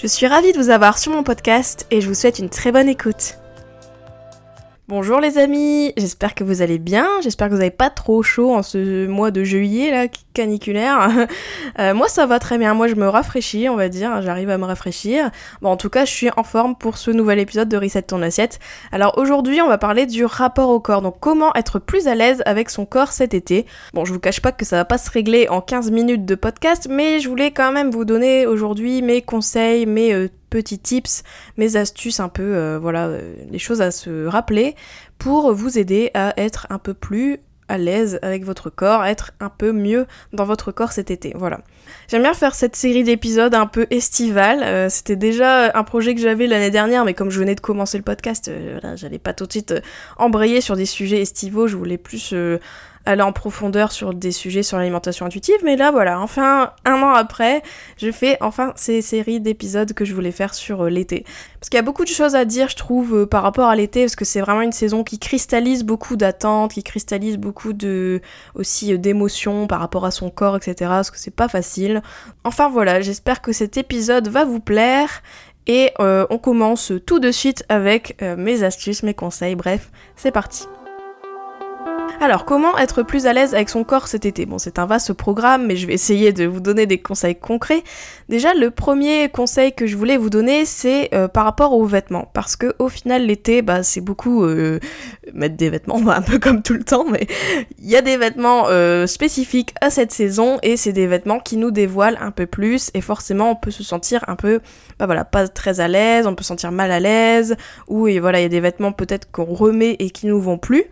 Je suis ravie de vous avoir sur mon podcast et je vous souhaite une très bonne écoute. Bonjour les amis, j'espère que vous allez bien, j'espère que vous n'avez pas trop chaud en ce mois de juillet là, caniculaire. Euh, moi ça va très bien, moi je me rafraîchis on va dire, j'arrive à me rafraîchir. Bon en tout cas je suis en forme pour ce nouvel épisode de Reset ton assiette. Alors aujourd'hui on va parler du rapport au corps, donc comment être plus à l'aise avec son corps cet été. Bon je vous cache pas que ça va pas se régler en 15 minutes de podcast, mais je voulais quand même vous donner aujourd'hui mes conseils, mes euh, petits tips, mes astuces un peu, euh, voilà, euh, les choses à se rappeler pour vous aider à être un peu plus à l'aise avec votre corps, être un peu mieux dans votre corps cet été. Voilà. J'aime bien faire cette série d'épisodes un peu estivale. Euh, c'était déjà un projet que j'avais l'année dernière, mais comme je venais de commencer le podcast, j'allais pas tout de suite embrayer sur des sujets estivaux. Je voulais plus aller en profondeur sur des sujets sur l'alimentation intuitive, mais là voilà, enfin un an après, je fais enfin ces séries d'épisodes que je voulais faire sur euh, l'été. Parce qu'il y a beaucoup de choses à dire, je trouve, euh, par rapport à l'été, parce que c'est vraiment une saison qui cristallise beaucoup d'attentes, qui cristallise beaucoup de aussi euh, d'émotions par rapport à son corps, etc. Parce que c'est pas facile. Enfin voilà, j'espère que cet épisode va vous plaire. Et on commence tout de suite avec mes astuces, mes conseils, bref, c'est parti. Alors, comment être plus à l'aise avec son corps cet été? Bon, c'est un vaste programme, mais je vais essayer de vous donner des conseils concrets. Déjà, le premier conseil que je voulais vous donner, c'est euh, par rapport aux vêtements. Parce que au final, l'été, bah, c'est beaucoup euh, mettre des vêtements, un peu comme tout le temps, mais il y a des vêtements euh, spécifiques à cette saison, et c'est des vêtements qui nous dévoilent un peu plus, et forcément, on peut se sentir un peu, bah voilà, pas très à l'aise, on peut se sentir mal à l'aise, ou et voilà, il y a des vêtements peut-être qu'on remet et qui nous vont plus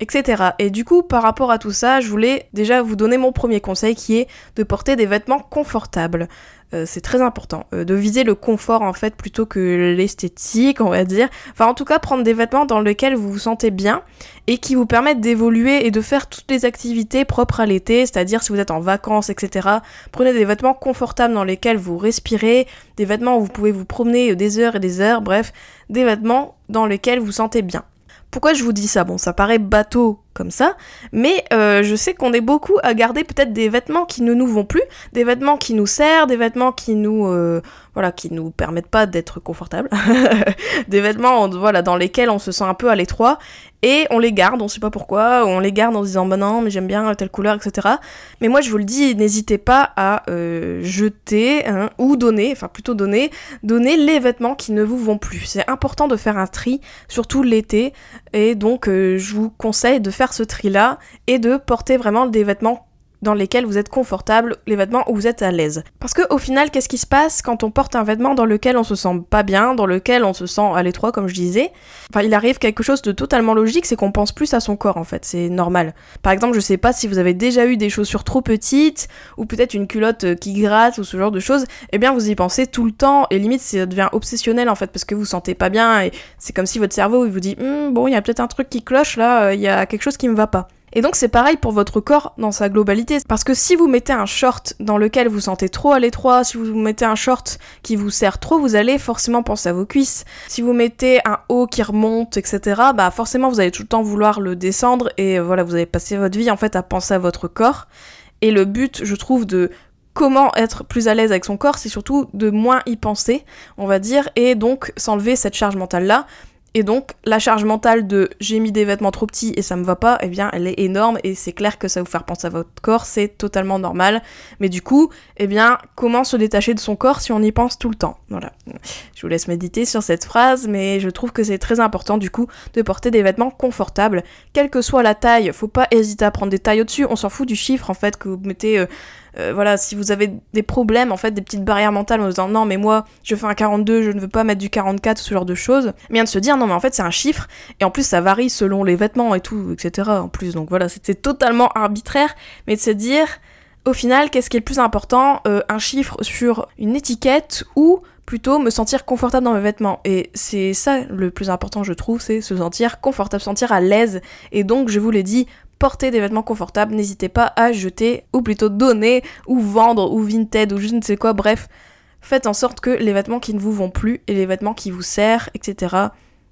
etc. Et du coup, par rapport à tout ça, je voulais déjà vous donner mon premier conseil qui est de porter des vêtements confortables. Euh, c'est très important euh, de viser le confort en fait plutôt que l'esthétique, on va dire. Enfin, en tout cas, prendre des vêtements dans lesquels vous vous sentez bien et qui vous permettent d'évoluer et de faire toutes les activités propres à l'été, c'est-à-dire si vous êtes en vacances, etc. Prenez des vêtements confortables dans lesquels vous respirez, des vêtements où vous pouvez vous promener des heures et des heures, bref, des vêtements dans lesquels vous sentez bien. Pourquoi je vous dis ça? Bon, ça paraît bateau comme ça, mais euh, je sais qu'on est beaucoup à garder peut-être des vêtements qui ne nous vont plus, des vêtements qui nous servent, des vêtements qui nous, euh, voilà, qui nous permettent pas d'être confortables, des vêtements, voilà, dans lesquels on se sent un peu à l'étroit, et on les garde, on sait pas pourquoi, on les garde en disant bah non, mais j'aime bien telle couleur, etc. Mais moi je vous le dis, n'hésitez pas à euh, jeter hein, ou donner, enfin plutôt donner, donner les vêtements qui ne vous vont plus. C'est important de faire un tri, surtout l'été, et donc je vous conseille de faire ce tri-là et de porter vraiment des vêtements dans lesquels vous êtes confortable, les vêtements où vous êtes à l'aise. Parce que au final, qu'est-ce qui se passe quand on porte un vêtement dans lequel on se sent pas bien, dans lequel on se sent à l'étroit, comme je disais? Enfin, il arrive quelque chose de totalement logique, c'est qu'on pense plus à son corps en fait, c'est normal. Par exemple, je sais pas si vous avez déjà eu des chaussures trop petites, ou peut-être une culotte euh, qui gratte, ou ce genre de choses, eh bien vous y pensez tout le temps, et limite ça devient obsessionnel en fait, parce que vous sentez pas bien, et c'est comme si votre cerveau il vous dit, hm, bon, il y a peut-être un truc qui cloche là, euh, il y a quelque chose qui me va pas. Et donc c'est pareil pour votre corps dans sa globalité. Parce que si vous mettez un short dans lequel vous sentez trop à l'étroit, si vous mettez un short qui vous sert trop, vous allez forcément penser à vos cuisses. Si vous mettez un haut qui remonte, etc., bah forcément vous allez tout le temps vouloir le descendre et voilà, vous allez passer votre vie en fait à penser à votre corps. Et le but, je trouve, de comment être plus à l'aise avec son corps, c'est surtout de moins y penser, on va dire, et donc s'enlever cette charge mentale-là. Et donc, la charge mentale de j'ai mis des vêtements trop petits et ça me va pas, eh bien, elle est énorme et c'est clair que ça vous faire penser à votre corps, c'est totalement normal. Mais du coup, eh bien, comment se détacher de son corps si on y pense tout le temps? Voilà. Je vous laisse méditer sur cette phrase, mais je trouve que c'est très important du coup de porter des vêtements confortables, quelle que soit la taille. Faut pas hésiter à prendre des tailles au-dessus, on s'en fout du chiffre en fait que vous mettez. Euh, euh, voilà, si vous avez des problèmes, en fait, des petites barrières mentales en disant non, mais moi, je fais un 42, je ne veux pas mettre du 44, ce genre de choses, bien de se dire non, mais en fait, c'est un chiffre, et en plus, ça varie selon les vêtements et tout, etc. En plus, donc voilà, c'était totalement arbitraire, mais de se dire Au final, qu'est-ce qui est le plus important euh, Un chiffre sur une étiquette ou plutôt me sentir confortable dans mes vêtements. Et c'est ça le plus important, je trouve, c'est se sentir confortable, se sentir à l'aise. Et donc, je vous l'ai dit, porter des vêtements confortables, n'hésitez pas à jeter, ou plutôt donner, ou vendre, ou vinted, ou je ne sais quoi, bref. Faites en sorte que les vêtements qui ne vous vont plus et les vêtements qui vous servent, etc.,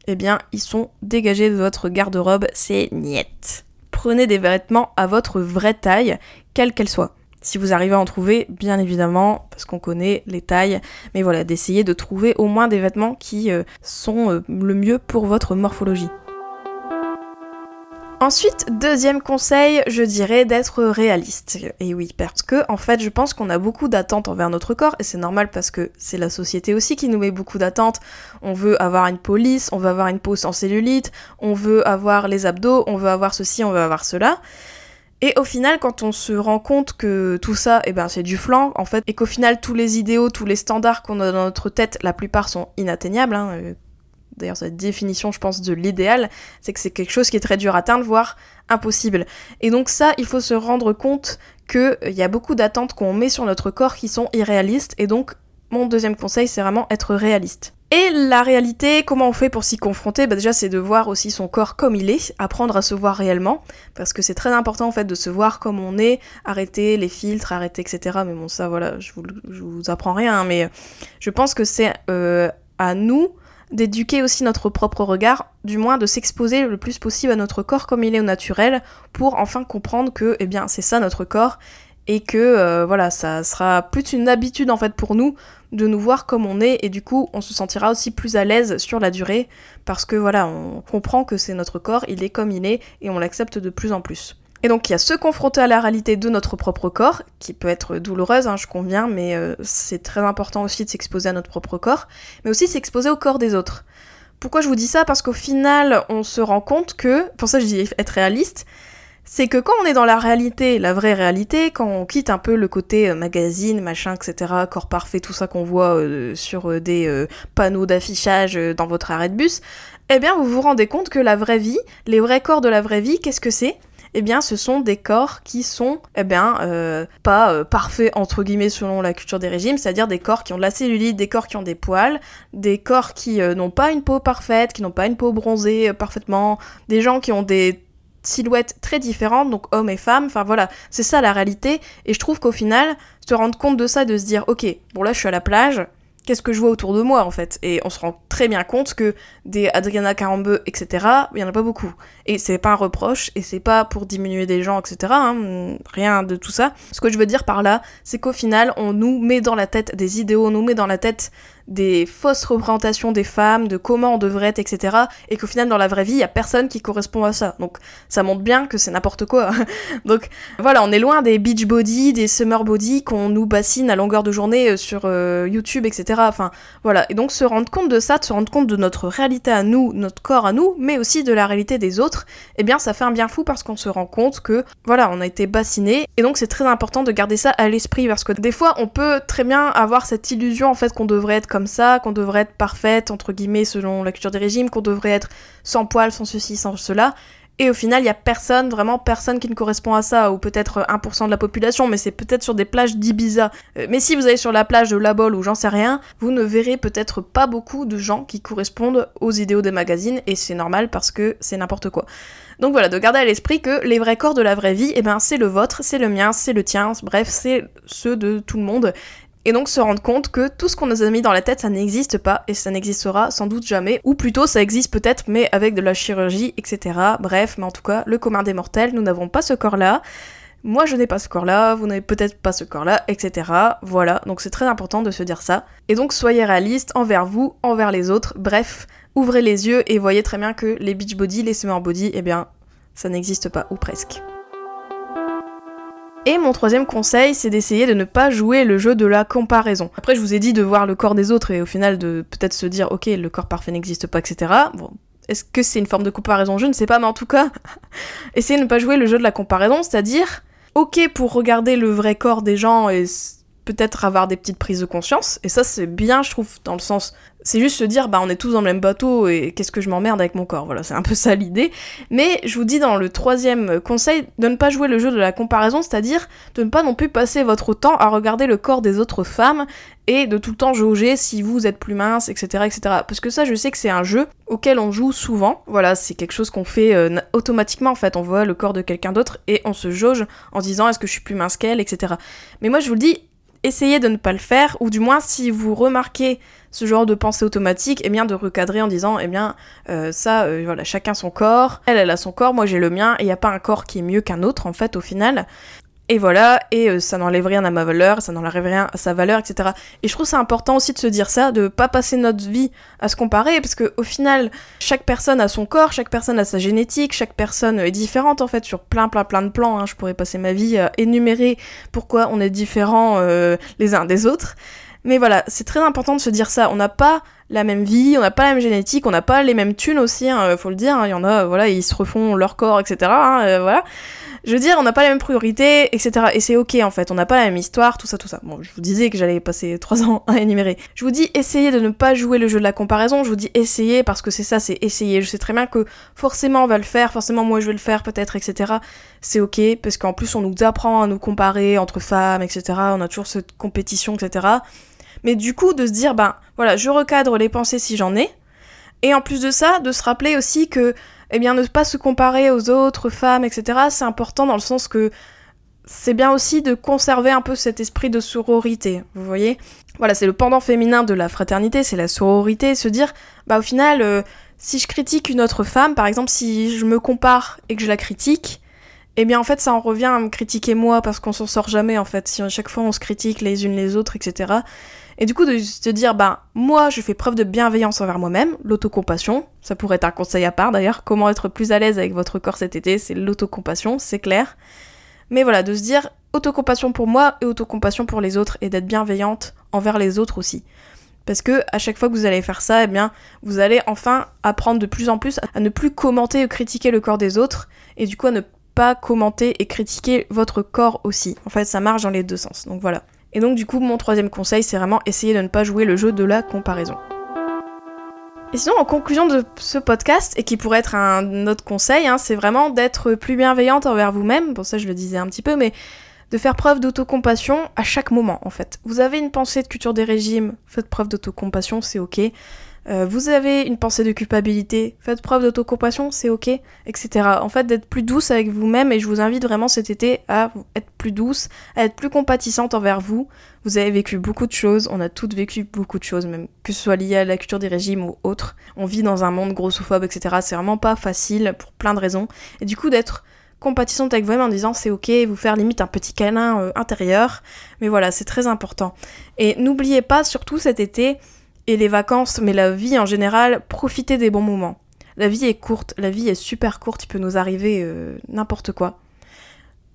eh bien, ils sont dégagés de votre garde-robe, c'est niet. Prenez des vêtements à votre vraie taille, quelle qu'elle soit. Si vous arrivez à en trouver, bien évidemment, parce qu'on connaît les tailles, mais voilà, d'essayer de trouver au moins des vêtements qui euh, sont euh, le mieux pour votre morphologie. Ensuite, deuxième conseil, je dirais d'être réaliste. Et oui, parce que en fait, je pense qu'on a beaucoup d'attentes envers notre corps, et c'est normal parce que c'est la société aussi qui nous met beaucoup d'attentes. On veut avoir une peau lisse, on veut avoir une peau sans cellulite, on veut avoir les abdos, on veut avoir ceci, on veut avoir cela. Et au final, quand on se rend compte que tout ça, eh ben, c'est du flanc, en fait, et qu'au final, tous les idéaux, tous les standards qu'on a dans notre tête, la plupart sont inatteignables, hein, euh, d'ailleurs cette définition je pense de l'idéal, c'est que c'est quelque chose qui est très dur à atteindre, voire impossible. Et donc ça, il faut se rendre compte qu'il euh, y a beaucoup d'attentes qu'on met sur notre corps qui sont irréalistes, et donc mon deuxième conseil c'est vraiment être réaliste. Et la réalité, comment on fait pour s'y confronter? Bah Déjà, c'est de voir aussi son corps comme il est, apprendre à se voir réellement, parce que c'est très important en fait de se voir comme on est, arrêter les filtres, arrêter etc. Mais bon, ça voilà, je vous, vous apprends rien, hein, mais je pense que c'est euh, à nous d'éduquer aussi notre propre regard, du moins de s'exposer le plus possible à notre corps comme il est au naturel, pour enfin comprendre que, eh bien, c'est ça notre corps, et que, euh, voilà, ça sera plus une habitude en fait pour nous de nous voir comme on est, et du coup, on se sentira aussi plus à l'aise sur la durée, parce que voilà, on comprend que c'est notre corps, il est comme il est, et on l'accepte de plus en plus. Et donc il y a se confronter à la réalité de notre propre corps, qui peut être douloureuse, hein, je conviens, mais euh, c'est très important aussi de s'exposer à notre propre corps, mais aussi s'exposer au corps des autres. Pourquoi je vous dis ça? Parce qu'au final, on se rend compte que, pour ça je dis être réaliste, c'est que quand on est dans la réalité, la vraie réalité, quand on quitte un peu le côté euh, magazine, machin, etc., corps parfait, tout ça qu'on voit euh, sur des panneaux d'affichage dans votre arrêt de bus, eh bien vous vous rendez compte que la vraie vie, les vrais corps de la vraie vie, qu'est-ce que c'est? Eh bien ce sont des corps qui sont eh bien euh, pas euh, parfaits entre guillemets selon la culture des régimes, c'est-à-dire des corps qui ont de la cellulite, des corps qui ont des poils, des corps qui euh, n'ont pas une peau parfaite, qui n'ont pas une peau bronzée parfaitement, des gens qui ont des silhouettes très différentes, donc hommes et femmes, enfin voilà, c'est ça la réalité, et je trouve qu'au final, se rendre compte de ça, de se dire, ok, bon là je suis à la plage, qu'est-ce que je vois autour de moi en fait Et on se rend très bien compte que des Adriana Carambeu, etc., il y en a pas beaucoup. Et c'est pas un reproche, et c'est pas pour diminuer des gens, etc., hein, rien de tout ça. Ce que je veux dire par là, c'est qu'au final, on nous met dans la tête des idéaux, on nous met dans la tête des fausses représentations des femmes, de comment on devrait être, etc. Et qu'au final, dans la vraie vie, il y a personne qui correspond à ça. Donc, ça montre bien que c'est n'importe quoi. Donc, voilà, on est loin des beach body, des summer body qu'on nous bassine à longueur de journée euh, sur euh, YouTube, etc. Enfin, voilà. Et donc, se rendre compte de ça, de se rendre compte de notre réalité à nous, notre corps à nous, mais aussi de la réalité des autres, eh bien, ça fait un bien fou parce qu'on se rend compte que, voilà, on a été bassiné. Et donc, c'est très important de garder ça à l'esprit parce que des fois, on peut très bien avoir cette illusion, en fait, qu'on devrait être comme ça, qu'on devrait être parfaite, entre guillemets, selon la culture des régimes, qu'on devrait être sans poils, sans ceci, sans cela. Et au final, il y a personne, vraiment personne qui ne correspond à ça, ou peut-être 1% de la population, mais c'est peut-être sur des plages d'Ibiza. Euh, mais si vous allez sur la plage de La Bolle ou j'en sais rien, vous ne verrez peut-être pas beaucoup de gens qui correspondent aux idéaux des magazines, et c'est normal parce que c'est n'importe quoi. Donc voilà, de garder à l'esprit que les vrais corps de la vraie vie, eh ben c'est le vôtre, c'est le mien, c'est le tien, bref, c'est ceux de tout le monde. Et donc se rendre compte que tout ce qu'on nous a mis dans la tête, ça n'existe pas et ça n'existera sans doute jamais. Ou plutôt ça existe peut-être mais avec de la chirurgie, etc. Bref, mais en tout cas, le commun des mortels, nous n'avons pas ce corps-là. Moi je n'ai pas ce corps-là, vous n'avez peut-être pas ce corps-là, etc. Voilà, donc c'est très important de se dire ça. Et donc soyez réaliste envers vous, envers les autres, bref, ouvrez les yeux et voyez très bien que les beach body, les summer body, eh bien, ça n'existe pas, ou presque. Et mon troisième conseil, c'est d'essayer de ne pas jouer le jeu de la comparaison. Après, je vous ai dit de voir le corps des autres et au final de peut-être se dire, ok, le corps parfait n'existe pas, etc. Bon, est-ce que c'est une forme de comparaison? Je ne sais pas, mais en tout cas, essayez de ne pas jouer le jeu de la comparaison, c'est-à-dire, ok pour regarder le vrai corps des gens et peut-être avoir des petites prises de conscience, et ça c'est bien je trouve, dans le sens, c'est juste se dire bah on est tous dans le même bateau et qu'est-ce que je m'emmerde avec mon corps, voilà c'est un peu ça l'idée, mais je vous dis dans le troisième conseil de ne pas jouer le jeu de la comparaison, c'est-à-dire de ne pas non plus passer votre temps à regarder le corps des autres femmes et de tout le temps jauger si vous êtes plus mince, etc. etc. Parce que ça je sais que c'est un jeu auquel on joue souvent, voilà c'est quelque chose qu'on fait euh, automatiquement en fait, on voit le corps de quelqu'un d'autre et on se jauge en disant est-ce que je suis plus mince qu'elle, etc. Mais moi je vous le dis, essayez de ne pas le faire, ou du moins si vous remarquez ce genre de pensée automatique, eh bien de recadrer en disant, eh bien euh, ça, euh, voilà, chacun son corps, elle, elle a son corps, moi j'ai le mien, et il n'y a pas un corps qui est mieux qu'un autre en fait au final. Et voilà, et euh, ça n'enlève rien à ma valeur, ça n'enlève rien à sa valeur, etc. Et je trouve c'est important aussi de se dire ça, de pas passer notre vie à se comparer, parce que au final, chaque personne a son corps, chaque personne a sa génétique, chaque personne est différente en fait sur plein plein plein de plans. Hein. Je pourrais passer ma vie à énumérer pourquoi on est différents euh, les uns des autres. Mais voilà, c'est très important de se dire ça. On n'a pas la même vie, on n'a pas la même génétique, on n'a pas les mêmes thunes aussi, hein, faut le dire. Hein. Il y en a, voilà, ils se refont leur corps, etc. Hein, euh, voilà. Je veux dire, on n'a pas les mêmes priorités, etc. Et c'est ok en fait, on n'a pas la même histoire, tout ça, tout ça. Bon, je vous disais que j'allais passer trois ans à énumérer. Je vous dis, essayez de ne pas jouer le jeu de la comparaison. Je vous dis, essayez parce que c'est ça, c'est essayer. Je sais très bien que forcément on va le faire, forcément moi je vais le faire peut-être, etc. C'est ok parce qu'en plus on nous apprend à nous comparer entre femmes, etc. On a toujours cette compétition, etc. Mais du coup, de se dire, ben voilà, je recadre les pensées si j'en ai. Et en plus de ça, de se rappeler aussi que eh bien, ne pas se comparer aux autres femmes, etc., c'est important dans le sens que c'est bien aussi de conserver un peu cet esprit de sororité, vous voyez Voilà, c'est le pendant féminin de la fraternité, c'est la sororité, se dire, bah au final, euh, si je critique une autre femme, par exemple, si je me compare et que je la critique, eh bien en fait ça en revient à me critiquer moi parce qu'on s'en sort jamais en fait, si à chaque fois on se critique les unes les autres, etc. Et du coup, de se dire, bah, moi, je fais preuve de bienveillance envers moi-même, l'autocompassion, ça pourrait être un conseil à part d'ailleurs, comment être plus à l'aise avec votre corps cet été, c'est l'autocompassion, c'est clair. Mais voilà, de se dire, autocompassion pour moi et autocompassion pour les autres, et d'être bienveillante envers les autres aussi. Parce que à chaque fois que vous allez faire ça, eh bien, vous allez enfin apprendre de plus en plus à ne plus commenter ou critiquer le corps des autres, et du coup à ne pas commenter et critiquer votre corps aussi. En fait, ça marche dans les deux sens. Donc voilà. Et donc du coup, mon troisième conseil, c'est vraiment essayer de ne pas jouer le jeu de la comparaison. Et sinon, en conclusion de ce podcast, et qui pourrait être un autre conseil, hein, c'est vraiment d'être plus bienveillante envers vous-même. Bon, ça, je le disais un petit peu, mais de faire preuve d'autocompassion à chaque moment, en fait. Vous avez une pensée de culture des régimes, faites preuve d'autocompassion, c'est ok. Euh, vous avez une pensée de culpabilité, faites preuve d'autocompassion, c'est ok, etc. En fait, d'être plus douce avec vous-même et je vous invite vraiment cet été à être plus douce, à être plus compatissante envers vous. Vous avez vécu beaucoup de choses, on a toutes vécu beaucoup de choses, même que ce soit lié à la culture des régimes ou autre. On vit dans un monde grossophobe, etc. C'est vraiment pas facile pour plein de raisons. Et du coup, d'être compatissante avec vous-même en disant c'est ok, vous faire limite un petit câlin euh, intérieur. Mais voilà, c'est très important. Et n'oubliez pas, surtout cet été, et les vacances, mais la vie en général, profitez des bons moments. La vie est courte, la vie est super courte, il peut nous arriver euh, n'importe quoi.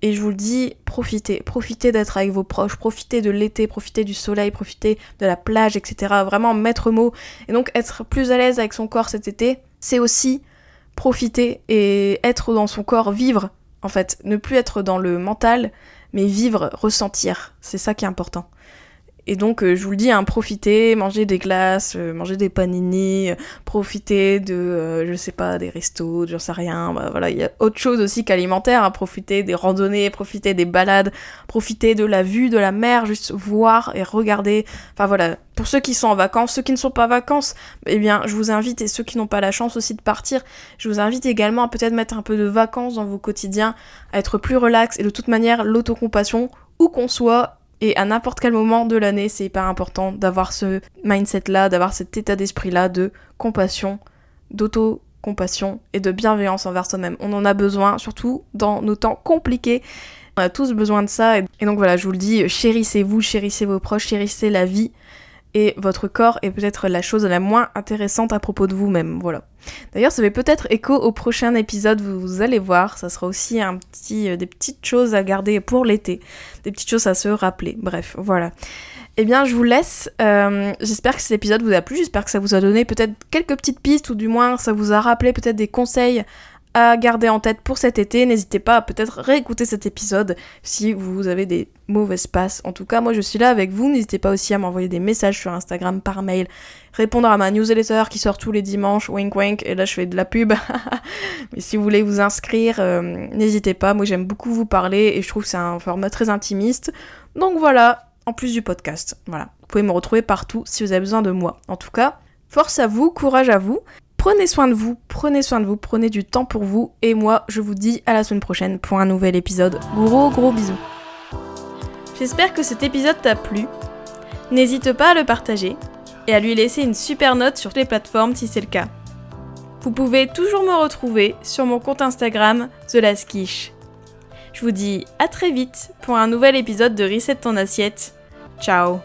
Et je vous le dis, profitez, profitez d'être avec vos proches, profitez de l'été, profitez du soleil, profitez de la plage, etc. Vraiment mettre mot. Et donc être plus à l'aise avec son corps cet été, c'est aussi profiter et être dans son corps, vivre en fait. Ne plus être dans le mental, mais vivre, ressentir. C'est ça qui est important. Et donc, euh, je vous le dis, hein, profitez, mangez des glaces, euh, mangez des panini, euh, profitez de, je sais pas, des restos, j'en sais rien. Bah, voilà, il y a autre chose aussi qu'alimentaire. Hein, profitez des randonnées, profitez des balades, profitez de la vue de la mer, juste voir et regarder. Enfin voilà, pour ceux qui sont en vacances, ceux qui ne sont pas en vacances, eh bien, je vous invite, et ceux qui n'ont pas la chance aussi de partir, je vous invite également à peut-être mettre un peu de vacances dans vos quotidiens, à être plus relax, et de toute manière, l'autocompassion, où qu'on soit, et à n'importe quel moment de l'année, c'est hyper important d'avoir ce mindset-là, d'avoir cet état d'esprit-là de compassion, d'auto-compassion et de bienveillance envers soi-même. On en a besoin, surtout dans nos temps compliqués. On a tous besoin de ça. Et donc voilà, je vous le dis, chérissez-vous, chérissez vos proches, chérissez la vie et votre corps est peut-être la chose la moins intéressante à propos de vous-même. Voilà. D'ailleurs, ça fait peut-être écho au prochain épisode, vous, allez voir, ça sera aussi un petit, euh, des petites choses à garder pour l'été, des petites choses à se rappeler. Bref, voilà. Eh bien, je vous laisse. Euh, j'espère que cet épisode vous a plu, j'espère que ça vous a donné peut-être quelques petites pistes, ou du moins ça vous a rappelé peut-être des conseils à garder en tête pour cet été. N'hésitez pas à peut-être réécouter cet épisode si vous avez des mauvaises passes. En tout cas, moi je suis là avec vous. N'hésitez pas aussi à m'envoyer des messages sur Instagram par mail, répondre à ma newsletter qui sort tous les dimanches, wink wink, et là je fais de la pub. Mais si vous voulez vous inscrire, euh, n'hésitez pas. Moi j'aime beaucoup vous parler et je trouve que c'est un format très intimiste. Donc voilà, en plus du podcast. Voilà. Vous pouvez me retrouver partout si vous avez besoin de moi. En tout cas, force à vous, courage à vous. Prenez soin de vous, prenez soin de vous, prenez du temps pour vous. Et moi, je vous dis à la semaine prochaine pour un nouvel épisode. Gros gros bisous. J'espère que cet épisode t'a plu. N'hésite pas à le partager et à lui laisser une super note sur les plateformes si c'est le cas. Vous pouvez toujours me retrouver sur mon compte Instagram The Je vous dis à très vite pour un nouvel épisode de Reset ton assiette. Ciao